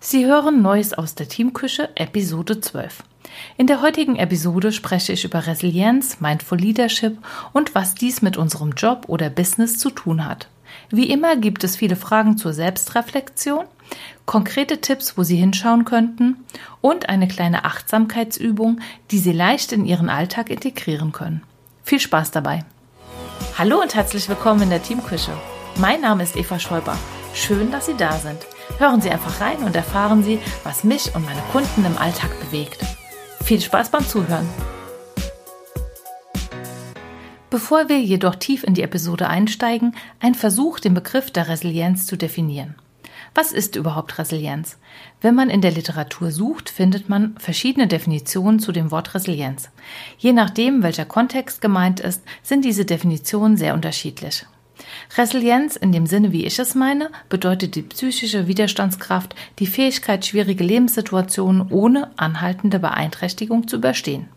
Sie hören Neues aus der Teamküche, Episode 12. In der heutigen Episode spreche ich über Resilienz, Mindful Leadership und was dies mit unserem Job oder Business zu tun hat. Wie immer gibt es viele Fragen zur Selbstreflexion, konkrete Tipps, wo Sie hinschauen könnten und eine kleine Achtsamkeitsübung, die Sie leicht in Ihren Alltag integrieren können. Viel Spaß dabei! Hallo und herzlich willkommen in der Teamküche. Mein Name ist Eva Schäuber. Schön, dass Sie da sind. Hören Sie einfach rein und erfahren Sie, was mich und meine Kunden im Alltag bewegt. Viel Spaß beim Zuhören. Bevor wir jedoch tief in die Episode einsteigen, ein Versuch, den Begriff der Resilienz zu definieren. Was ist überhaupt Resilienz? Wenn man in der Literatur sucht, findet man verschiedene Definitionen zu dem Wort Resilienz. Je nachdem, welcher Kontext gemeint ist, sind diese Definitionen sehr unterschiedlich. Resilienz in dem Sinne, wie ich es meine, bedeutet die psychische Widerstandskraft, die Fähigkeit, schwierige Lebenssituationen ohne anhaltende Beeinträchtigung zu überstehen.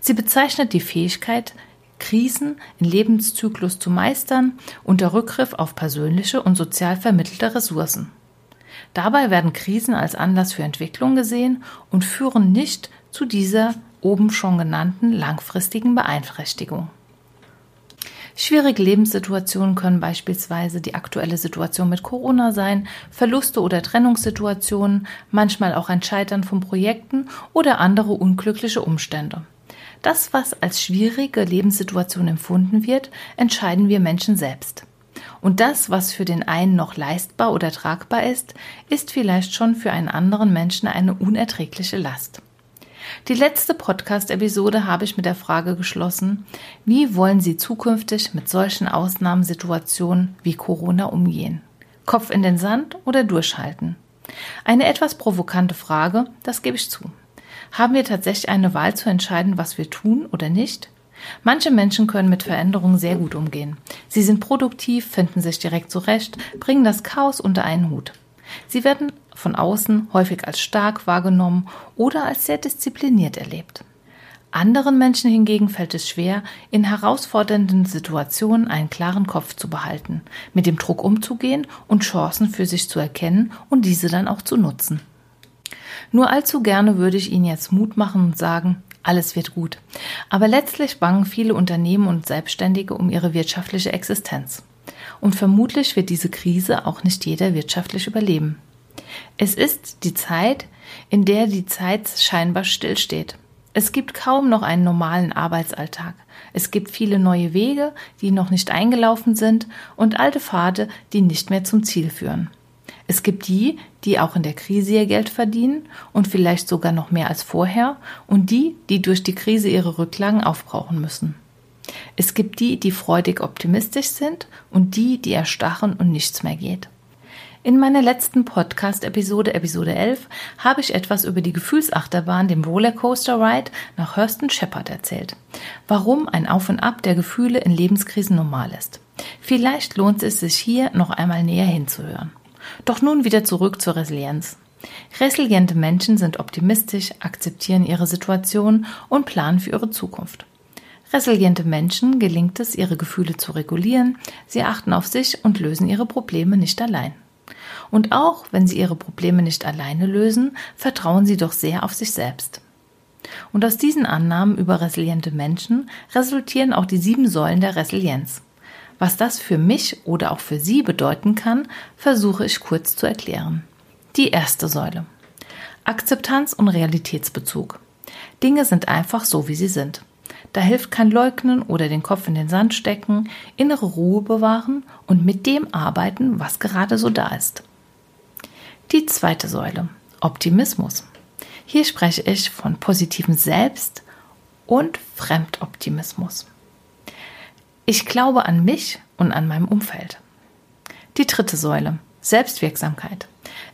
Sie bezeichnet die Fähigkeit, Krisen im Lebenszyklus zu meistern unter Rückgriff auf persönliche und sozial vermittelte Ressourcen. Dabei werden Krisen als Anlass für Entwicklung gesehen und führen nicht zu dieser oben schon genannten langfristigen Beeinträchtigung. Schwierige Lebenssituationen können beispielsweise die aktuelle Situation mit Corona sein, Verluste oder Trennungssituationen, manchmal auch ein Scheitern von Projekten oder andere unglückliche Umstände. Das, was als schwierige Lebenssituation empfunden wird, entscheiden wir Menschen selbst. Und das, was für den einen noch leistbar oder tragbar ist, ist vielleicht schon für einen anderen Menschen eine unerträgliche Last. Die letzte Podcast-Episode habe ich mit der Frage geschlossen, wie wollen Sie zukünftig mit solchen Ausnahmesituationen wie Corona umgehen? Kopf in den Sand oder durchhalten? Eine etwas provokante Frage, das gebe ich zu. Haben wir tatsächlich eine Wahl zu entscheiden, was wir tun oder nicht? Manche Menschen können mit Veränderungen sehr gut umgehen. Sie sind produktiv, finden sich direkt zurecht, bringen das Chaos unter einen Hut. Sie werden von außen häufig als stark wahrgenommen oder als sehr diszipliniert erlebt. Anderen Menschen hingegen fällt es schwer, in herausfordernden Situationen einen klaren Kopf zu behalten, mit dem Druck umzugehen und Chancen für sich zu erkennen und diese dann auch zu nutzen. Nur allzu gerne würde ich Ihnen jetzt Mut machen und sagen, alles wird gut. Aber letztlich bangen viele Unternehmen und Selbstständige um ihre wirtschaftliche Existenz. Und vermutlich wird diese Krise auch nicht jeder wirtschaftlich überleben. Es ist die Zeit, in der die Zeit scheinbar stillsteht. Es gibt kaum noch einen normalen Arbeitsalltag. Es gibt viele neue Wege, die noch nicht eingelaufen sind und alte Pfade, die nicht mehr zum Ziel führen. Es gibt die, die auch in der Krise ihr Geld verdienen und vielleicht sogar noch mehr als vorher und die, die durch die Krise ihre Rücklagen aufbrauchen müssen. Es gibt die, die freudig optimistisch sind und die, die erstarren und nichts mehr geht. In meiner letzten Podcast-Episode, Episode 11, habe ich etwas über die Gefühlsachterbahn, dem Rollercoaster Ride nach Hurston Shepard erzählt. Warum ein Auf und Ab der Gefühle in Lebenskrisen normal ist. Vielleicht lohnt es sich hier noch einmal näher hinzuhören. Doch nun wieder zurück zur Resilienz. Resiliente Menschen sind optimistisch, akzeptieren ihre Situation und planen für ihre Zukunft. Resiliente Menschen gelingt es, ihre Gefühle zu regulieren, sie achten auf sich und lösen ihre Probleme nicht allein. Und auch wenn sie ihre Probleme nicht alleine lösen, vertrauen sie doch sehr auf sich selbst. Und aus diesen Annahmen über resiliente Menschen resultieren auch die sieben Säulen der Resilienz. Was das für mich oder auch für Sie bedeuten kann, versuche ich kurz zu erklären. Die erste Säule. Akzeptanz und Realitätsbezug. Dinge sind einfach so, wie sie sind. Da hilft kein Leugnen oder den Kopf in den Sand stecken, innere Ruhe bewahren und mit dem arbeiten, was gerade so da ist. Die zweite Säule, Optimismus. Hier spreche ich von positivem Selbst- und Fremdoptimismus. Ich glaube an mich und an meinem Umfeld. Die dritte Säule, Selbstwirksamkeit.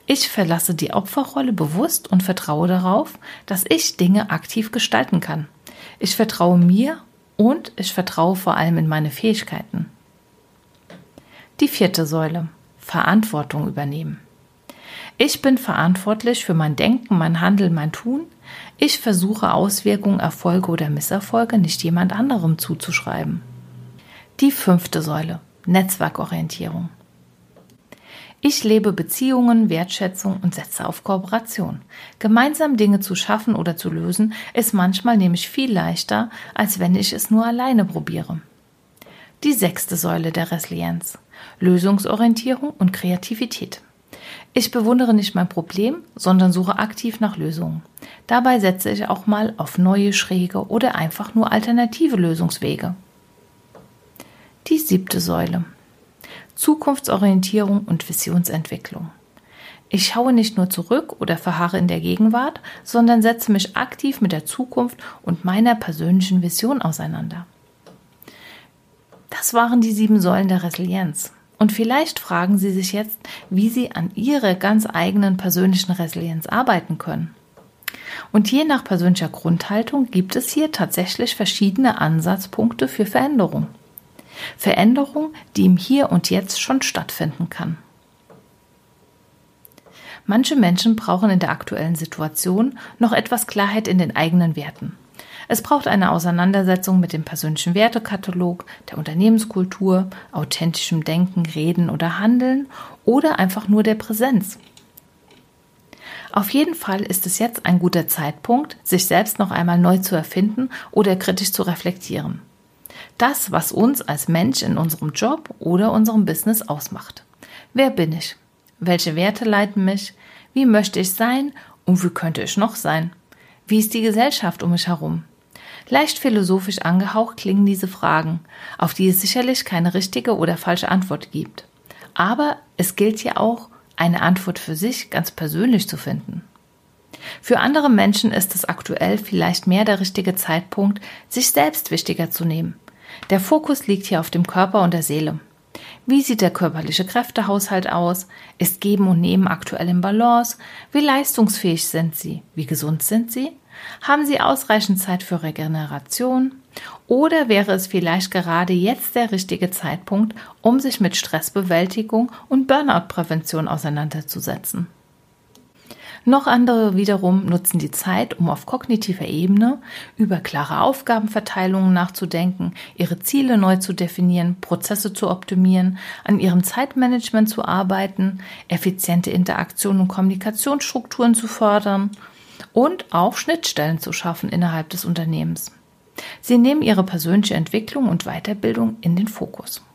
Ich verlasse die Opferrolle bewusst und vertraue darauf, dass ich Dinge aktiv gestalten kann. Ich vertraue mir und ich vertraue vor allem in meine Fähigkeiten. Die vierte Säule, Verantwortung übernehmen. Ich bin verantwortlich für mein Denken, mein Handeln, mein Tun. Ich versuche Auswirkungen, Erfolge oder Misserfolge nicht jemand anderem zuzuschreiben. Die fünfte Säule, Netzwerkorientierung. Ich lebe Beziehungen, Wertschätzung und setze auf Kooperation. Gemeinsam Dinge zu schaffen oder zu lösen ist manchmal nämlich viel leichter, als wenn ich es nur alleine probiere. Die sechste Säule der Resilienz. Lösungsorientierung und Kreativität. Ich bewundere nicht mein Problem, sondern suche aktiv nach Lösungen. Dabei setze ich auch mal auf neue, schräge oder einfach nur alternative Lösungswege. Die siebte Säule. Zukunftsorientierung und Visionsentwicklung. Ich schaue nicht nur zurück oder verharre in der Gegenwart, sondern setze mich aktiv mit der Zukunft und meiner persönlichen Vision auseinander. Das waren die sieben Säulen der Resilienz. Und vielleicht fragen Sie sich jetzt, wie Sie an Ihrer ganz eigenen persönlichen Resilienz arbeiten können. Und je nach persönlicher Grundhaltung gibt es hier tatsächlich verschiedene Ansatzpunkte für Veränderung. Veränderung, die im Hier und Jetzt schon stattfinden kann. Manche Menschen brauchen in der aktuellen Situation noch etwas Klarheit in den eigenen Werten. Es braucht eine Auseinandersetzung mit dem persönlichen Wertekatalog, der Unternehmenskultur, authentischem Denken, Reden oder Handeln oder einfach nur der Präsenz. Auf jeden Fall ist es jetzt ein guter Zeitpunkt, sich selbst noch einmal neu zu erfinden oder kritisch zu reflektieren. Das, was uns als Mensch in unserem Job oder unserem Business ausmacht. Wer bin ich? Welche Werte leiten mich? Wie möchte ich sein? Und wie könnte ich noch sein? Wie ist die Gesellschaft um mich herum? Leicht philosophisch angehaucht klingen diese Fragen, auf die es sicherlich keine richtige oder falsche Antwort gibt. Aber es gilt ja auch, eine Antwort für sich ganz persönlich zu finden. Für andere Menschen ist es aktuell vielleicht mehr der richtige Zeitpunkt, sich selbst wichtiger zu nehmen. Der Fokus liegt hier auf dem Körper und der Seele. Wie sieht der körperliche Kräftehaushalt aus? Ist Geben und Nehmen aktuell im Balance? Wie leistungsfähig sind Sie? Wie gesund sind Sie? Haben Sie ausreichend Zeit für Regeneration? Oder wäre es vielleicht gerade jetzt der richtige Zeitpunkt, um sich mit Stressbewältigung und Burnout-Prävention auseinanderzusetzen? Noch andere wiederum nutzen die Zeit, um auf kognitiver Ebene über klare Aufgabenverteilungen nachzudenken, ihre Ziele neu zu definieren, Prozesse zu optimieren, an ihrem Zeitmanagement zu arbeiten, effiziente Interaktion und Kommunikationsstrukturen zu fördern und auch Schnittstellen zu schaffen innerhalb des Unternehmens. Sie nehmen ihre persönliche Entwicklung und Weiterbildung in den Fokus.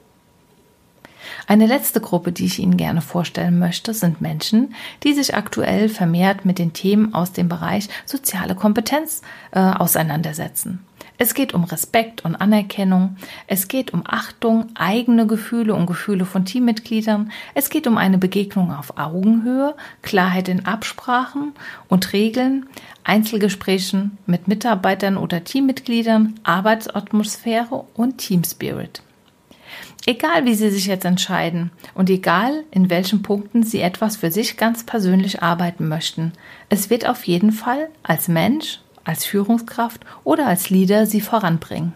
Eine letzte Gruppe, die ich Ihnen gerne vorstellen möchte, sind Menschen, die sich aktuell vermehrt mit den Themen aus dem Bereich soziale Kompetenz äh, auseinandersetzen. Es geht um Respekt und Anerkennung. Es geht um Achtung, eigene Gefühle und Gefühle von Teammitgliedern. Es geht um eine Begegnung auf Augenhöhe, Klarheit in Absprachen und Regeln, Einzelgesprächen mit Mitarbeitern oder Teammitgliedern, Arbeitsatmosphäre und Teamspirit. Egal wie Sie sich jetzt entscheiden und egal in welchen Punkten Sie etwas für sich ganz persönlich arbeiten möchten, es wird auf jeden Fall als Mensch als Führungskraft oder als Leader sie voranbringen.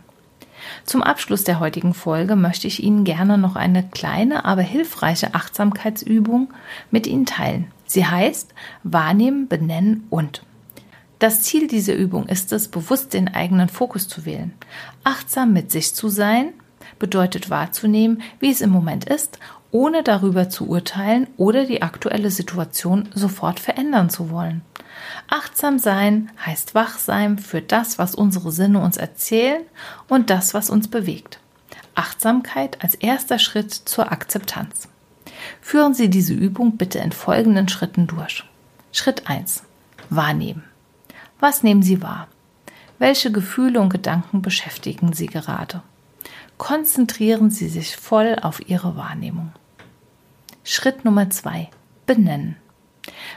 Zum Abschluss der heutigen Folge möchte ich Ihnen gerne noch eine kleine, aber hilfreiche Achtsamkeitsübung mit Ihnen teilen. Sie heißt Wahrnehmen, Benennen und. Das Ziel dieser Übung ist es, bewusst den eigenen Fokus zu wählen. Achtsam mit sich zu sein bedeutet wahrzunehmen, wie es im Moment ist, ohne darüber zu urteilen oder die aktuelle Situation sofort verändern zu wollen. Achtsam sein heißt wach sein für das, was unsere Sinne uns erzählen und das, was uns bewegt. Achtsamkeit als erster Schritt zur Akzeptanz. Führen Sie diese Übung bitte in folgenden Schritten durch. Schritt 1. Wahrnehmen. Was nehmen Sie wahr? Welche Gefühle und Gedanken beschäftigen Sie gerade? Konzentrieren Sie sich voll auf Ihre Wahrnehmung. Schritt Nummer 2. Benennen.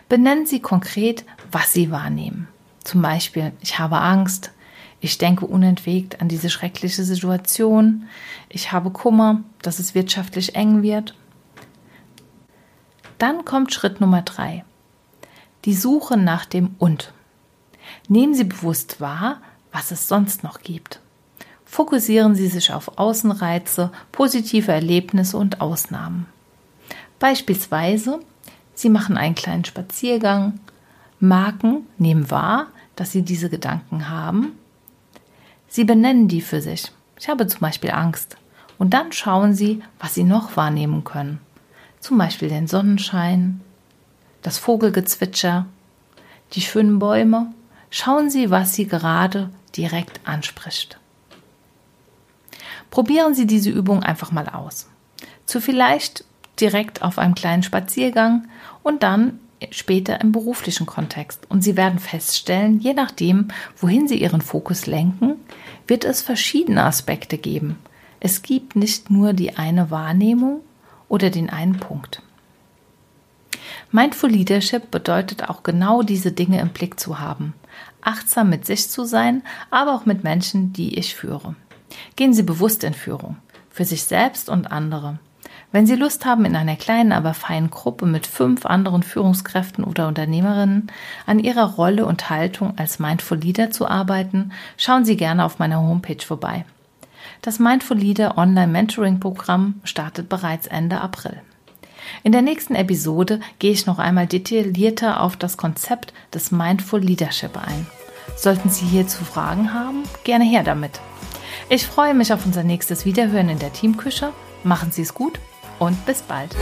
Benennen Sie konkret, was Sie wahrnehmen. Zum Beispiel, ich habe Angst, ich denke unentwegt an diese schreckliche Situation, ich habe Kummer, dass es wirtschaftlich eng wird. Dann kommt Schritt Nummer drei. Die Suche nach dem Und. Nehmen Sie bewusst wahr, was es sonst noch gibt. Fokussieren Sie sich auf Außenreize, positive Erlebnisse und Ausnahmen. Beispielsweise Sie machen einen kleinen Spaziergang. Marken nehmen wahr, dass Sie diese Gedanken haben. Sie benennen die für sich. Ich habe zum Beispiel Angst. Und dann schauen Sie, was Sie noch wahrnehmen können. zum Beispiel den Sonnenschein, das Vogelgezwitscher, die schönen Bäume. Schauen Sie, was Sie gerade direkt anspricht. Probieren Sie diese Übung einfach mal aus. Zu vielleicht direkt auf einem kleinen Spaziergang und dann später im beruflichen Kontext. Und Sie werden feststellen, je nachdem, wohin Sie Ihren Fokus lenken, wird es verschiedene Aspekte geben. Es gibt nicht nur die eine Wahrnehmung oder den einen Punkt. Mindful Leadership bedeutet auch genau diese Dinge im Blick zu haben, achtsam mit sich zu sein, aber auch mit Menschen, die ich führe. Gehen Sie bewusst in Führung, für sich selbst und andere. Wenn Sie Lust haben, in einer kleinen, aber feinen Gruppe mit fünf anderen Führungskräften oder Unternehmerinnen an Ihrer Rolle und Haltung als Mindful Leader zu arbeiten, schauen Sie gerne auf meiner Homepage vorbei. Das Mindful Leader Online Mentoring Programm startet bereits Ende April. In der nächsten Episode gehe ich noch einmal detaillierter auf das Konzept des Mindful Leadership ein. Sollten Sie hierzu Fragen haben, gerne her damit. Ich freue mich auf unser nächstes Wiederhören in der Teamküche. Machen Sie es gut und bis bald.